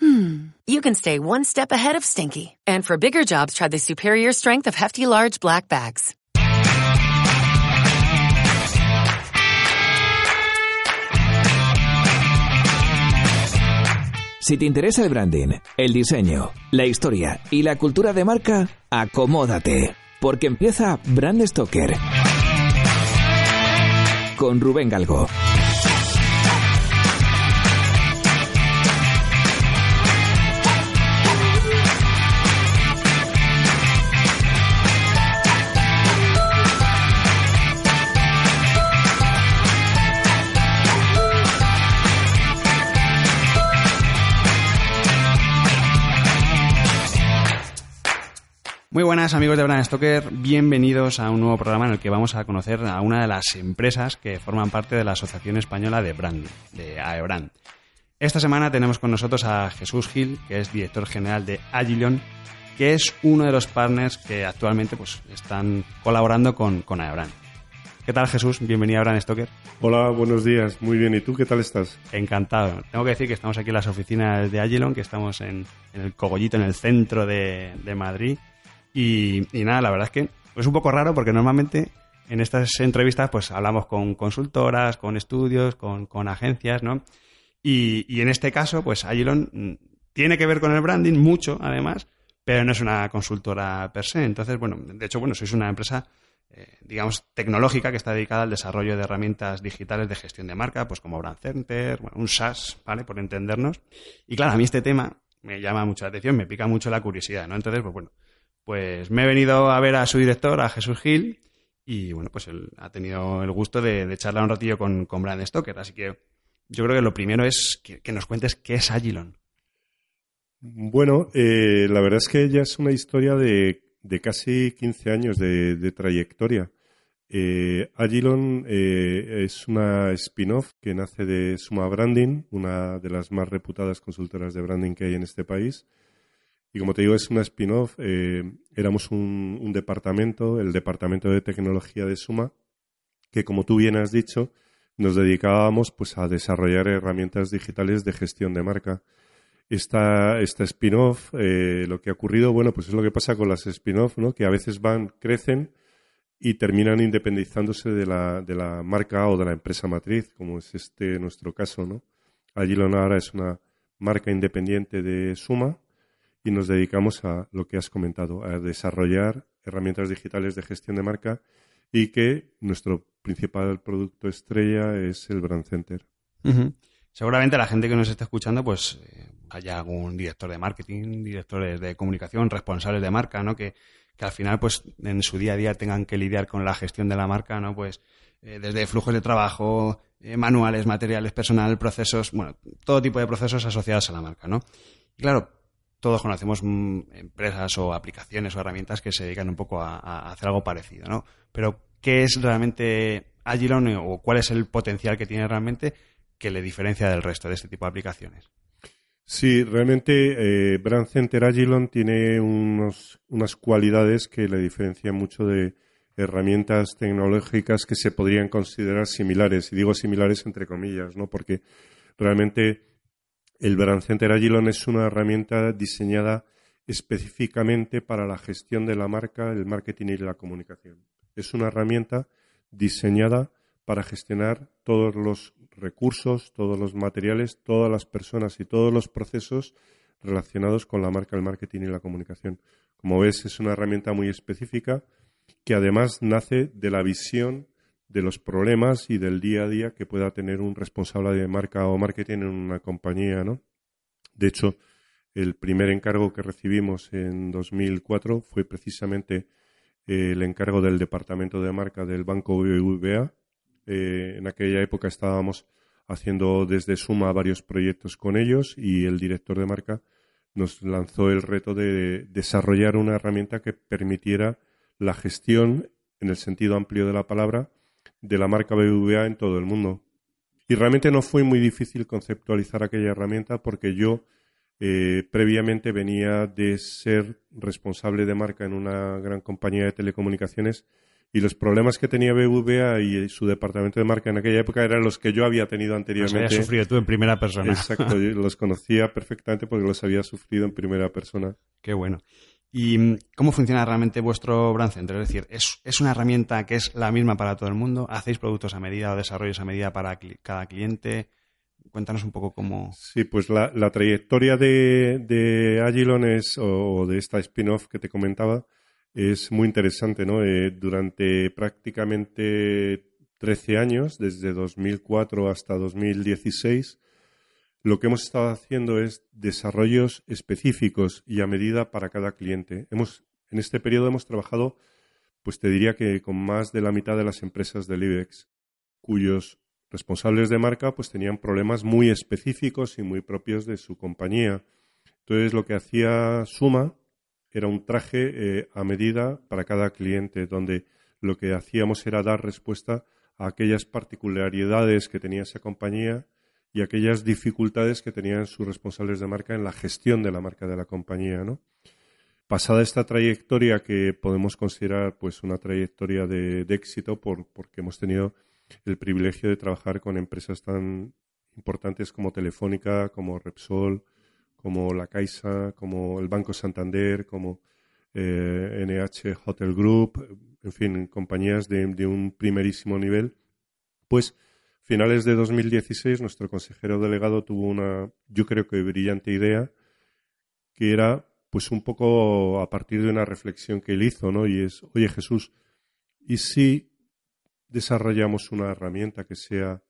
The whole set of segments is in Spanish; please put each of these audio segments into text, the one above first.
hmm, you can stay one step ahead of stinky. And for bigger jobs, try the superior strength of Hefty Large Black Bags. Si te interesa el branding, el diseño, la historia y la cultura de marca, acomódate, porque empieza Brand Stoker con Rubén Galgo. Muy buenas amigos de Brand Stoker, bienvenidos a un nuevo programa en el que vamos a conocer a una de las empresas que forman parte de la Asociación Española de Branding, de AEBRAND. Esta semana tenemos con nosotros a Jesús Gil, que es director general de Agilon, que es uno de los partners que actualmente pues, están colaborando con, con AEBRAND. ¿Qué tal Jesús? Bienvenido a Brand Stoker. Hola, buenos días. Muy bien. ¿Y tú qué tal estás? Encantado. Tengo que decir que estamos aquí en las oficinas de Agilon, que estamos en, en el Cogollito, en el centro de, de Madrid y, nada, la verdad es que es un poco raro porque normalmente en estas entrevistas pues hablamos con consultoras, con estudios, con, agencias, ¿no? Y, en este caso, pues Agilon mm, tiene que ver con el branding mucho, además, pero no es una consultora per se. Entonces, bueno, de hecho, bueno, sois una empresa, eh, digamos, tecnológica que está dedicada al desarrollo de herramientas digitales de gestión de marca, pues como Brand Center, bueno, un SaaS, ¿vale? Por entendernos. Y claro, a mí este tema me llama mucho la atención, me pica mucho la curiosidad, ¿no? Entonces, pues bueno, pues me he venido a ver a su director, a Jesús Gil, y bueno, pues él ha tenido el gusto de, charlar un ratillo con, con Brand Stoker. Así que yo creo que lo primero es que, nos cuentes qué es Agilon. Bueno, eh, la verdad es que ella es una historia de, casi 15 años de, trayectoria. Eh, Agilon eh, es una spin-off que nace de Suma Branding, una de las más reputadas consultoras de branding que hay en este país. Y como te digo, es una spin-off. Eh, éramos un, departamento, el Departamento de Tecnología de Suma, que como tú bien has dicho, nos dedicábamos pues, a desarrollar herramientas digitales de gestión de marca. Esta, esta spin-off, eh, lo que ha ocurrido, bueno, pues es lo que pasa con las spin-off, ¿no? Que a veces van, crecen y terminan independizándose de la, de la marca o de la empresa matriz, como es este nuestro caso, ¿no? Agilon ahora es una marca independiente de Suma y nos dedicamos a lo que has comentado, a desarrollar herramientas digitales de gestión de marca y que nuestro principal producto estrella es el Brand Center. Seguramente la gente que nos está escuchando, pues eh, haya algún director de marketing, directores de comunicación, responsables de marca, ¿no? Que, que al final, pues en su día a día tengan que lidiar con la gestión de la marca, ¿no? Pues eh, desde flujos de trabajo, eh, manuales, materiales, personal, procesos, bueno, todo tipo de procesos asociados a la marca, ¿no? Y claro, todos conocemos mm, empresas o aplicaciones o herramientas que se dedican un poco a, hacer algo parecido, ¿no? Pero, ¿qué es realmente Agilon o cuál es el potencial que tiene realmente que le diferencia del resto de este tipo de aplicaciones? Sí, realmente eh, Brand Center Agilon tiene unos, unas cualidades que le diferencian mucho de herramientas tecnológicas que se podrían considerar similares. Y digo similares entre comillas, ¿no? Porque realmente el Brand Center Agilon es una herramienta diseñada específicamente para la gestión de la marca, el marketing y la comunicación. Es una herramienta diseñada para gestionar todos los recursos, todos los materiales, todas las personas y todos los procesos relacionados con la marca, el marketing y la comunicación. Como ves, es una herramienta muy específica que además nace de la visión de los problemas y del día a día que pueda tener un responsable de marca o marketing en una compañía, ¿no? De hecho, el primer encargo que recibimos en 2004 fue precisamente eh, el encargo del departamento de marca del Banco BBVA. Eh, en aquella época estábamos haciendo desde Suma varios proyectos con ellos y el director de marca nos lanzó el reto de desarrollar una herramienta que permitiera la gestión en el sentido amplio de la palabra, de la marca BBVA en todo el mundo. Y realmente no fue muy difícil conceptualizar aquella herramienta porque yo eh, previamente venía de ser responsable de marca en una gran compañía de telecomunicaciones y los problemas que tenía BBVA y su departamento de marca en aquella época eran los que yo había tenido anteriormente. Los había sufrido tú en primera persona. Exacto, yo los conocía perfectamente porque los había sufrido en primera persona. Qué bueno. ¿Y mm, cómo funciona realmente vuestro Brand Center? Es decir, ¿es, una herramienta que es la misma para todo el mundo? ¿Hacéis productos a medida o desarrollos a medida para cada cliente? Cuéntanos un poco cómo. Sí, pues la, trayectoria de, de Agilon es, o, de esta spin-off que te comentaba es muy interesante, ¿no? Eh, durante prácticamente 13 años, desde 2004 hasta 2016, lo que hemos estado haciendo es desarrollos específicos y a medida para cada cliente. Hemos, en este periodo hemos trabajado, pues te diría que con más de la mitad de las empresas del IBEX, cuyos responsables de marca pues tenían problemas muy específicos y muy propios de su compañía. Entonces lo que hacía Suma era un traje eh, a medida para cada cliente, donde lo que hacíamos era dar respuesta a aquellas particularidades que tenía esa compañía y aquellas dificultades que tenían sus responsables de marca en la gestión de la marca de la compañía, ¿no? Pasada esta trayectoria que podemos considerar pues una trayectoria de, éxito por, porque hemos tenido el privilegio de trabajar con empresas tan importantes como Telefónica, como Repsol, como La Caixa, como el Banco Santander, como NH eh, Hotel Group, en fin, compañías de, de un primerísimo nivel, pues finales de 2016 nuestro consejero delegado tuvo una, yo creo que brillante idea, que era pues un poco a partir de una reflexión que él hizo, ¿no? Y es, oye Jesús, ¿y si desarrollamos una herramienta que sea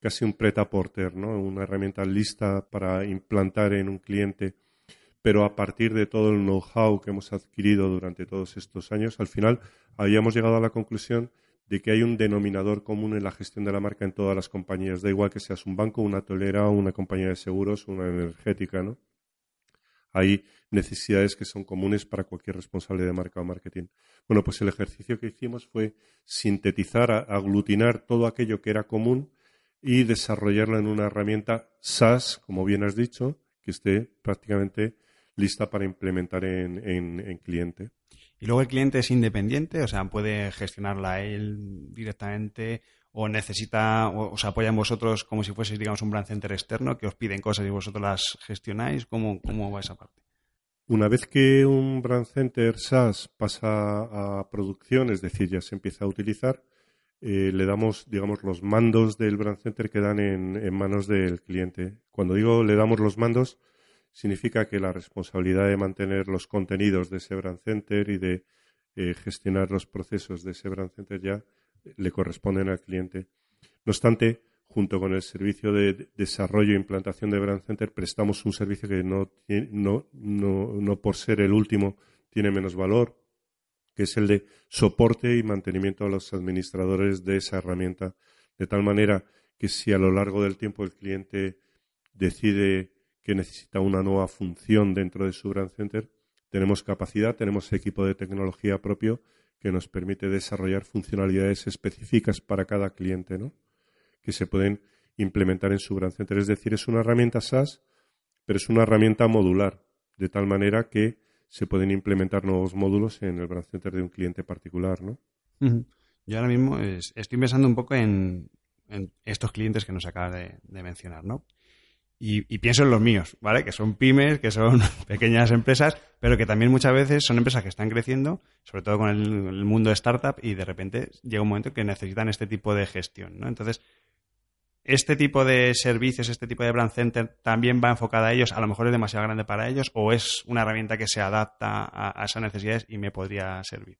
casi un preta porter, ¿no? Una herramienta lista para implantar en un cliente, pero a partir de todo el know-how que hemos adquirido durante todos estos años, al final habíamos llegado a la conclusión de que hay un denominador común en la gestión de la marca en todas las compañías. Da igual que seas un banco, una tolera, una compañía de seguros, una energética, ¿no? Hay necesidades que son comunes para cualquier responsable de marca o marketing. Bueno, pues el ejercicio que hicimos fue sintetizar, aglutinar todo aquello que era común y desarrollarlo en una herramienta SaaS, como bien has dicho, que esté prácticamente lista para implementar en cliente. Y luego el cliente es independiente, o sea, puede gestionarla él directamente o necesita, o os apoya en vosotros como si fuese, digamos, un brand center externo que os piden cosas y vosotros las gestionáis. ¿Cómo, cómo va esa parte? Una vez que un brand center SaaS pasa a producción, es decir, ya se empieza a utilizar, eh, le damos, digamos, los mandos del brand center quedan en, en manos del cliente. Cuando digo le damos los mandos, significa que la responsabilidad de mantener los contenidos de ese center y de eh, gestionar los procesos de ese center ya le corresponden al cliente. No obstante, junto con el servicio de desarrollo e implantación de brand center, prestamos un servicio que no, no, no, no por ser el último tiene menos valor, que es el de soporte y mantenimiento a los administradores de esa herramienta, de tal manera que si a lo largo del tiempo el cliente decide que necesita una nueva función dentro de su Brand Center, tenemos capacidad, tenemos equipo de tecnología propio que nos permite desarrollar funcionalidades específicas para cada cliente, ¿no? Que se pueden implementar en su Brand Center. Es decir, es una herramienta SaaS, pero es una herramienta modular, de tal manera que se pueden implementar nuevos módulos en el Brand Center de un cliente particular, ¿no? Yo ahora mismo estoy pensando un poco en, estos clientes que nos acabas de, de mencionar, ¿no? Y, pienso en los míos, ¿vale? Que son pymes, que son pequeñas empresas, pero que también muchas veces son empresas que están creciendo, sobre todo con el, mundo de startup, y de repente llega un momento que necesitan este tipo de gestión, ¿no? Entonces, este tipo de servicios, este tipo de brand center, también va enfocada a ellos, a lo mejor es demasiado grande para ellos, o es una herramienta que se adapta a, esas necesidades y me podría servir.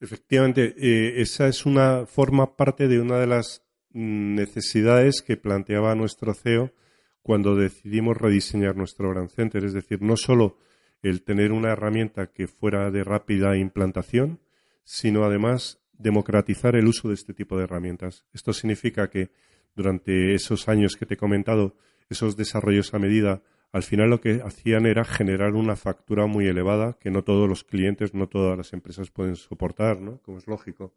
Efectivamente, eh, esa es una, forma parte de una de las necesidades que planteaba nuestro CEO cuando decidimos rediseñar nuestro Brand Center. Es decir, no solo el tener una herramienta que fuera de rápida implantación, sino además democratizar el uso de este tipo de herramientas. Esto significa que durante esos años que te he comentado, esos desarrollos a medida al final lo que hacían era generar una factura muy elevada que no todos los clientes, no todas las empresas pueden soportar, ¿no? Como es lógico.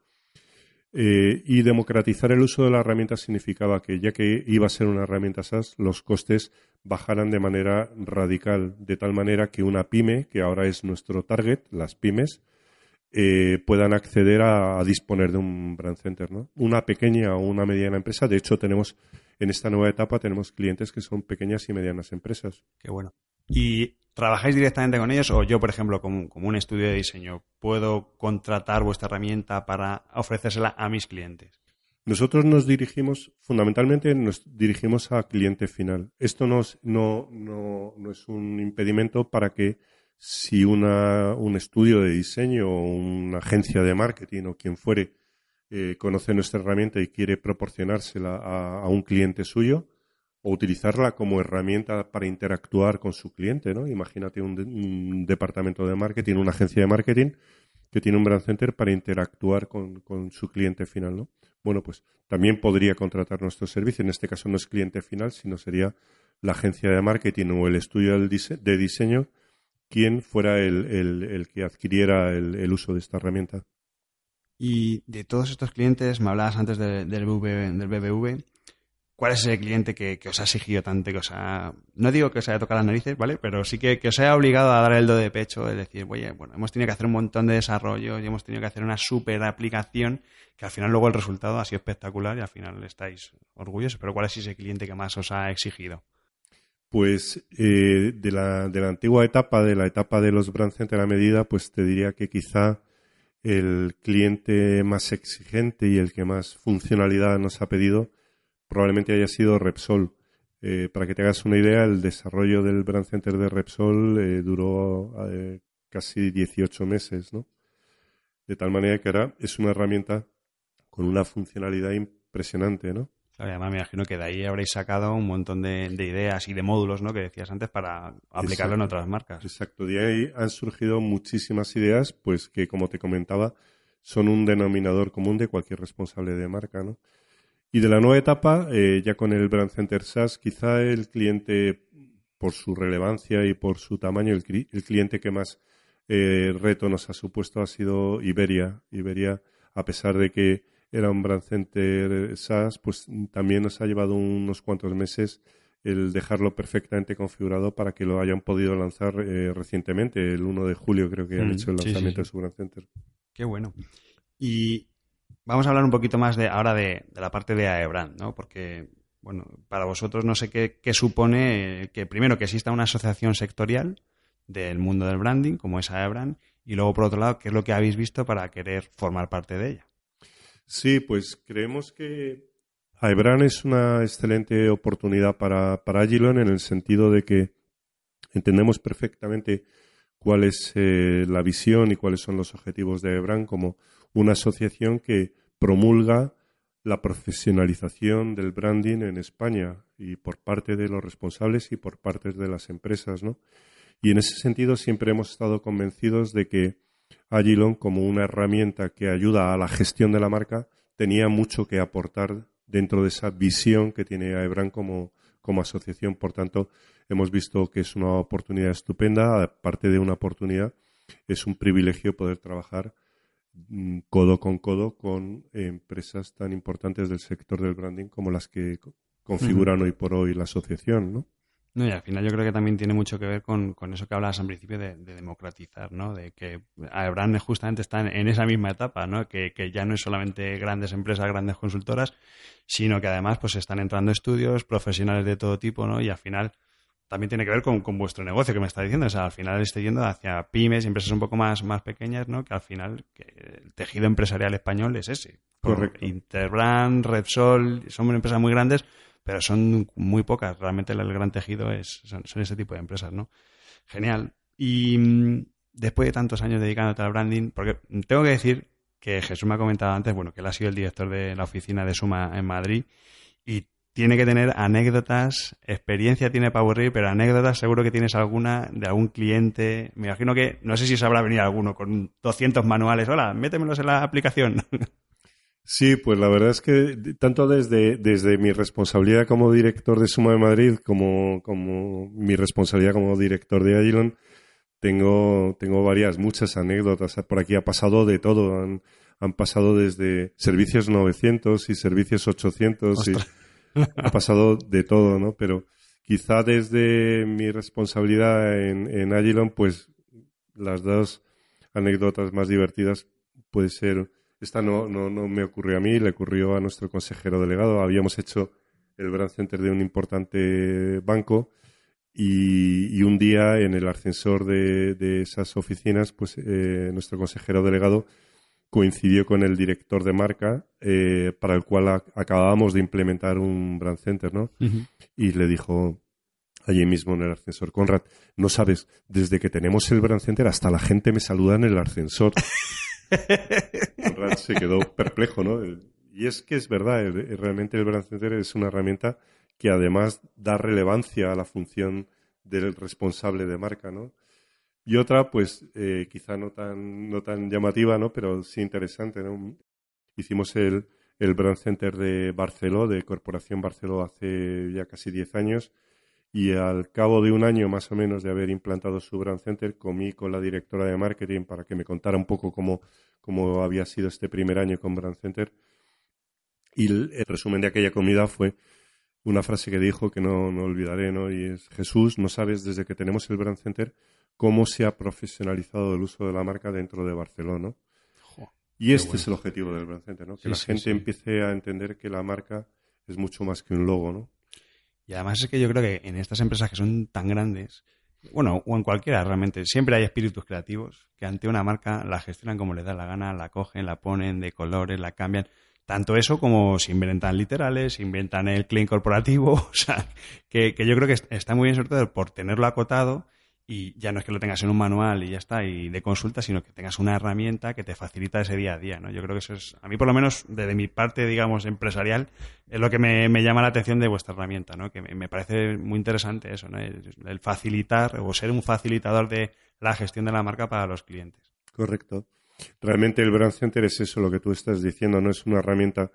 Eh, y democratizar el uso de la herramienta significaba que ya que iba a ser una herramienta SaaS, los costes bajaran de manera radical, de tal manera que una pyme, que ahora es nuestro target, las pymes, eh, puedan acceder a, disponer de un brand center, ¿no? Una pequeña o una mediana empresa. De hecho, tenemos en esta nueva etapa tenemos clientes que son pequeñas y medianas empresas. Qué bueno. ¿Y trabajáis directamente con ellos o yo, por ejemplo, como, un estudio de diseño, puedo contratar vuestra herramienta para ofrecérsela a mis clientes? Nosotros nos dirigimos, fundamentalmente nos dirigimos a cliente final. Esto no, no, no es un impedimento para que si una, un estudio de diseño o una agencia de marketing o quien fuere eh, conoce nuestra herramienta y quiere proporcionársela a, un cliente suyo o utilizarla como herramienta para interactuar con su cliente, ¿no? Imagínate un, departamento de marketing, una agencia de marketing que tiene un brand center para interactuar con, su cliente final, ¿no? Bueno, pues también podría contratar nuestro servicio. En este caso no es cliente final, sino sería la agencia de marketing o el estudio de diseño quien fuera el, que adquiriera el, uso de esta herramienta. Y de todos estos clientes, me hablabas antes del, BBV, ¿cuál es ese cliente que, os ha exigido tanto, que os ha, no digo que os haya tocado las narices, ¿vale? Pero sí que, os haya obligado a dar el do de pecho, es decir, oye, bueno, hemos tenido que hacer un montón de desarrollo y hemos tenido que hacer una super aplicación que al final luego el resultado ha sido espectacular y al final estáis orgullosos, pero ¿cuál es ese cliente que más os ha exigido? Pues eh, de, la, de la antigua etapa, de la etapa de los brand center a medida, pues te diría que quizá el cliente más exigente y el que más funcionalidad nos ha pedido probablemente haya sido Repsol. Eh, para que te hagas una idea, el desarrollo del brand center de Repsol eh, duró casi 18 meses, ¿no? De tal manera que ahora es una herramienta con una funcionalidad impresionante, ¿no? además me imagino que de ahí habréis sacado un montón de, ideas y de módulos, ¿no? Que decías antes para aplicarlo en otras marcas. Exacto, de ahí han surgido muchísimas ideas, pues que como te comentaba, son un denominador común de cualquier responsable de marca, ¿no? Y de la nueva etapa, eh, ya con el Brand Center SaaS, quizá el cliente, por su relevancia y por su tamaño, el, cliente que más eh, reto nos ha supuesto ha sido Iberia. Iberia, a pesar de que era un brand center SaaS, pues también nos ha llevado unos cuantos meses el dejarlo perfectamente configurado para que lo hayan podido lanzar eh, recientemente, el 1 de julio creo que han mm, hecho el lanzamiento de su brand center. Qué bueno. Y vamos a hablar un poquito más de ahora de, la parte de AEBRAND, ¿no? Porque, bueno, para vosotros no sé qué, supone que primero que exista una asociación sectorial del mundo del branding, como es AEBRAND, y luego por otro lado, qué es lo que habéis visto para querer formar parte de ella. Sí, pues creemos que AEBRAN es una excelente oportunidad para, para Agilon en el sentido de que entendemos perfectamente cuál es eh, la visión y cuáles son los objetivos de AEBRAN como una asociación que promulga la profesionalización del branding en España y por parte de los responsables y por parte de las empresas, ¿no? Y en ese sentido siempre hemos estado convencidos de que Agilon como una herramienta que ayuda a la gestión de la marca tenía mucho que aportar dentro de esa visión que tiene AEBRAN como, como asociación. Por tanto, hemos visto que es una oportunidad estupenda. Aparte de una oportunidad, es un privilegio poder trabajar codo con codo con empresas tan importantes del sector del branding como las que configuran hoy por hoy la asociación, ¿no? No, y al final yo creo que también tiene mucho que ver con, con eso que hablabas al principio de, democratizar, ¿no? De que Aebran justamente está en, esa misma etapa, ¿no? Que, que, ya no es solamente grandes empresas, grandes consultoras, sino que además pues están entrando estudios, profesionales de todo tipo, ¿no? Y al final también tiene que ver con, con vuestro negocio que me está diciendo. O sea, al final estoy yendo hacia pymes y empresas un poco más, más pequeñas, ¿no? Que al final el tejido empresarial español es ese. Correcto. Interbrand, Repsol, son empresas muy grandes, pero son muy pocas. Realmente el, gran tejido es, son, ese tipo de empresas, ¿no? Genial. Y mm, después de tantos años dedicándote al branding, porque tengo que decir que Jesús me ha comentado antes, bueno, que él ha sido el director de la oficina de Suma en Madrid y tiene que tener anécdotas, experiencia tiene para aburrir, pero anécdotas seguro que tienes alguna de algún cliente. Me imagino que, no sé si sabrá venir alguno con 200 manuales. Hola, métemelos en la aplicación. Sí, pues la verdad es que tanto desde, desde mi responsabilidad como director de Suma de Madrid como, como mi responsabilidad como director de Agilon, tengo, tengo varias, muchas anécdotas. Por aquí ha pasado de todo. Han, han pasado desde servicios 900 y servicios 800 y ha pasado de todo, ¿no? Pero quizá desde mi responsabilidad en, Agilon, pues las dos anécdotas más divertidas puede ser esta no, no, no me ocurrió a mí, le ocurrió a nuestro consejero delegado. Habíamos hecho el brand center de un importante banco y, un día en el ascensor de, esas oficinas, pues eh, nuestro consejero delegado coincidió con el director de marca eh, para el cual acabábamos de implementar un brand center, ¿no? Y le dijo allí mismo en el ascensor, Conrad, no sabes, desde que tenemos el brand center hasta la gente me saluda en el ascensor. Conrad se quedó perplejo, ¿no? Y es que es verdad, realmente el brand center es una herramienta que además da relevancia a la función del responsable de marca, ¿no? Y otra, pues eh, quizá no tan, no tan llamativa, ¿no? Pero sí interesante. Hicimos el, el Brand Center de Barceló, de Corporación Barceló, hace ya casi 10 años. Y al cabo de un año más o menos de haber implantado su Brand Center, comí con la directora de marketing para que me contara un poco cómo, cómo había sido este primer año con Brand Center. Y el resumen de aquella comida fue una frase que dijo que no, no olvidaré, ¿no? Y es, Jesús, no sabes desde que tenemos el Brand Center cómo se ha profesionalizado el uso de la marca dentro de Barcelona. y este es el objetivo del Brand Center, ¿no? Que la gente empiece a entender que la marca es mucho más que un logo, ¿no? Y además es que yo creo que en estas empresas que son tan grandes, bueno, o en cualquiera realmente, siempre hay espíritus creativos que ante una marca la gestionan como les da la gana, la cogen, la ponen de colores, la cambian. Tanto eso como se inventan literales, se inventan el clean corporativo, o sea, que, yo creo que está muy bien sobre todo por tenerlo acotado y ya no es que lo tengas en un manual y ya está, y de consulta, sino que tengas una herramienta que te facilita ese día a día, ¿no? Yo creo que eso es, a mí por lo menos, desde mi parte, digamos, empresarial, es lo que me, llama la atención de vuestra herramienta, ¿no? Que me, parece muy interesante eso, ¿no? el, facilitar o ser un facilitador de la gestión de la marca para los clientes. Correcto. Realmente el Brand Center es eso, lo que tú estás diciendo, no es una herramienta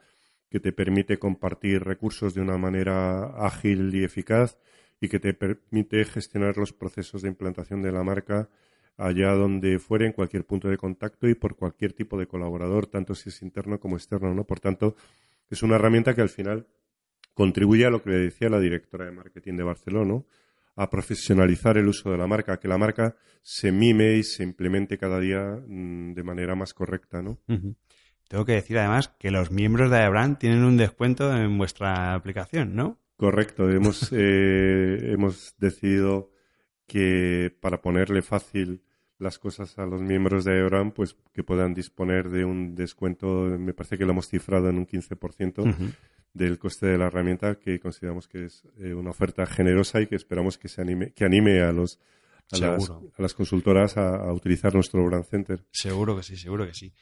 que te permite compartir recursos de una manera ágil y eficaz y que te permite gestionar los procesos de implantación de la marca allá donde fuere, en cualquier punto de contacto y por cualquier tipo de colaborador, tanto si es interno como externo, ¿no? Por tanto, es una herramienta que al final contribuye a lo que le decía la directora de marketing de Barcelona, a profesionalizar el uso de la marca, que la marca se mime y se implemente cada día mm, de manera más correcta, ¿no? Tengo que decir además que los miembros de Aebrand tienen un descuento en vuestra aplicación, ¿no? Correcto, hemos, eh, hemos decidido que para ponerle fácil las cosas a los miembros de Aebrand, pues que puedan disponer de un descuento, me parece que lo hemos cifrado en un 15%, del coste de la herramienta que consideramos que es eh, una oferta generosa y que esperamos que se anime que anime a los a, las, consultoras a, utilizar nuestro brand center. Seguro que sí, seguro que sí.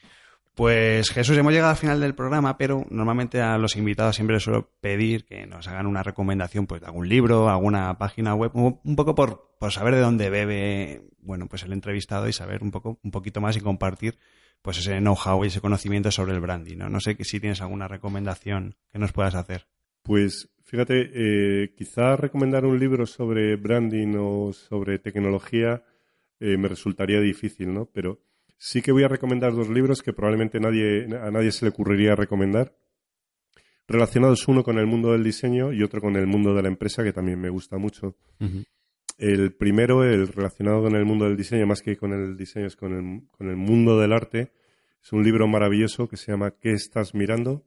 Pues Jesús, hemos llegado al final del programa, pero normalmente a los invitados siempre les suelo pedir que nos hagan una recomendación pues, de algún libro, alguna página web, un poco por, por saber de dónde bebe bueno, pues el entrevistado y saber un poco, un poquito más y compartir pues ese know-how y ese conocimiento sobre el branding. ¿no? no sé si tienes alguna recomendación que nos puedas hacer. Pues fíjate, eh, quizá recomendar un libro sobre branding o sobre tecnología eh, me resultaría difícil, ¿no? Pero sí que voy a recomendar dos libros que probablemente nadie, a nadie se le ocurriría recomendar, relacionados uno con el mundo del diseño y otro con el mundo de la empresa, que también me gusta mucho. El primero, el relacionado con el mundo del diseño, más que con el diseño, es con el, con el mundo del arte. Es un libro maravilloso que se llama ¿Qué estás mirando?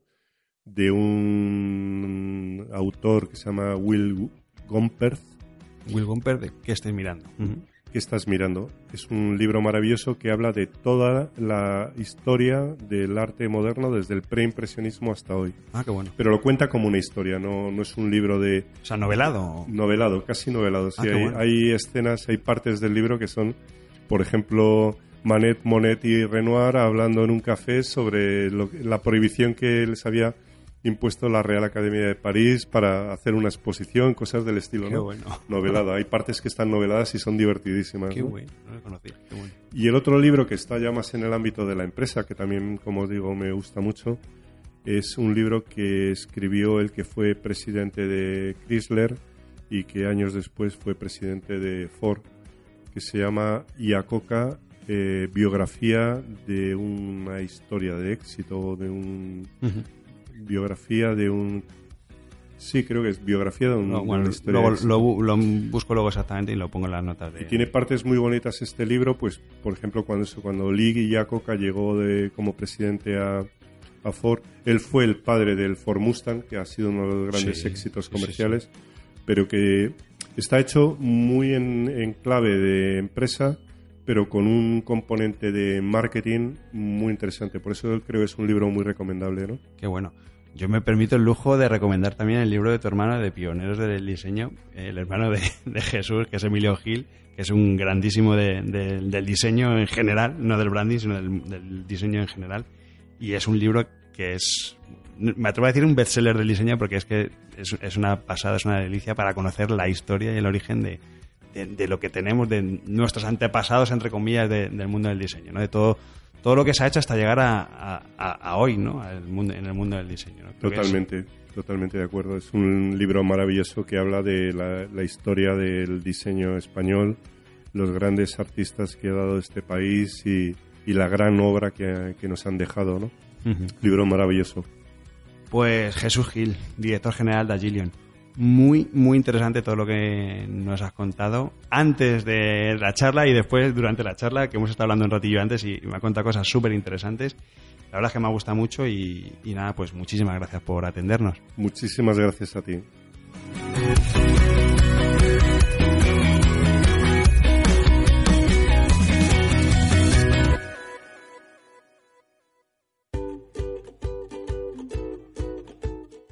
de un autor que se llama Will Gomperth. Will Gomperth, ¿de qué estás mirando? ¿Qué estás mirando? Es un libro maravilloso que habla de toda la historia del arte moderno desde el preimpresionismo hasta hoy. Ah, qué bueno. Pero lo cuenta como una historia, no, no es un libro de... O sea, novelado. Novelado, casi novelado. Sí, ah, hay, escenas, hay partes del libro que son, por ejemplo, Manet, Monet y Renoir hablando en un café sobre la prohibición que les había impuesto la Real Academia de París para hacer una exposición, cosas del estilo, Qué Bueno. Novelada. Hay partes que están noveladas y son divertidísimas. Qué bueno, no lo conocía. Qué bueno. Y el otro libro que está ya más en el ámbito de la empresa, que también, como digo, me gusta mucho, Es un libro que escribió el que fue presidente de Chrysler y que años después fue presidente de Ford, que se llama Iacoca, eh, biografía de una historia de éxito, de un biografía de un Sí, creo que es biografía de un, No, bueno, historia luego, lo, bu- lo busco luego exactamente y lo pongo en las notas de... Y tiene partes muy bonitas este libro, pues por ejemplo cuando cuando Lee Iacocca llegó de, como presidente a, a Ford, él fue el padre del Ford Mustang, que ha sido uno de los grandes Sí, éxitos sí, comerciales, pero que está hecho muy en, en clave de empresa, pero con un componente de marketing muy interesante. Por eso creo que es un libro muy recomendable, ¿no? Qué bueno. Yo me permito el lujo de recomendar también el libro de tu hermano de Pioneros del Diseño, el hermano de, Jesús, que es Emilio Gil, que es un grandísimo de- del diseño en general, no del branding, sino del, del diseño en general. Y es un libro que es, me atrevo a decir un bestseller del diseño porque es que es, es una pasada, es una delicia para conocer la historia y el origen de, de, de lo que tenemos, de nuestros antepasados, entre comillas, de- del mundo del diseño, ¿no? de todo, todo lo que se ha hecho hasta llegar a, a- a- a hoy, ¿no? Al mundo, en el mundo del diseño. Totalmente, totalmente de acuerdo. Es un libro maravilloso que habla de la, la historia del diseño español, los grandes artistas que ha dado este país y, y la gran obra que, que nos han dejado, ¿no? Libro maravilloso. Pues Jesús Gil, director general de Agilion. Muy, muy interesante todo lo que nos has contado antes de la charla y después durante la charla, que hemos estado hablando un ratillo antes y me ha contado cosas súper interesantes. La verdad es que me ha gustado mucho y nada, pues muchísimas gracias por atendernos. Muchísimas gracias a ti.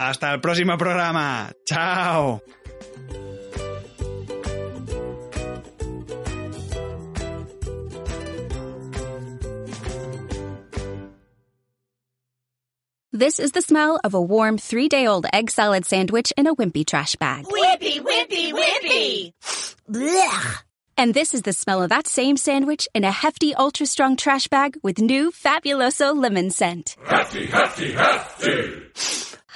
Hasta el próximo programa. Chao. This is the smell of a warm three day old egg salad sandwich in a wimpy trash bag. Wimpy, wimpy, wimpy! Blech! And this is the smell of that same sandwich in a hefty, ultra strong trash bag with new Fabuloso lemon scent. Hefty, hefty, hefty.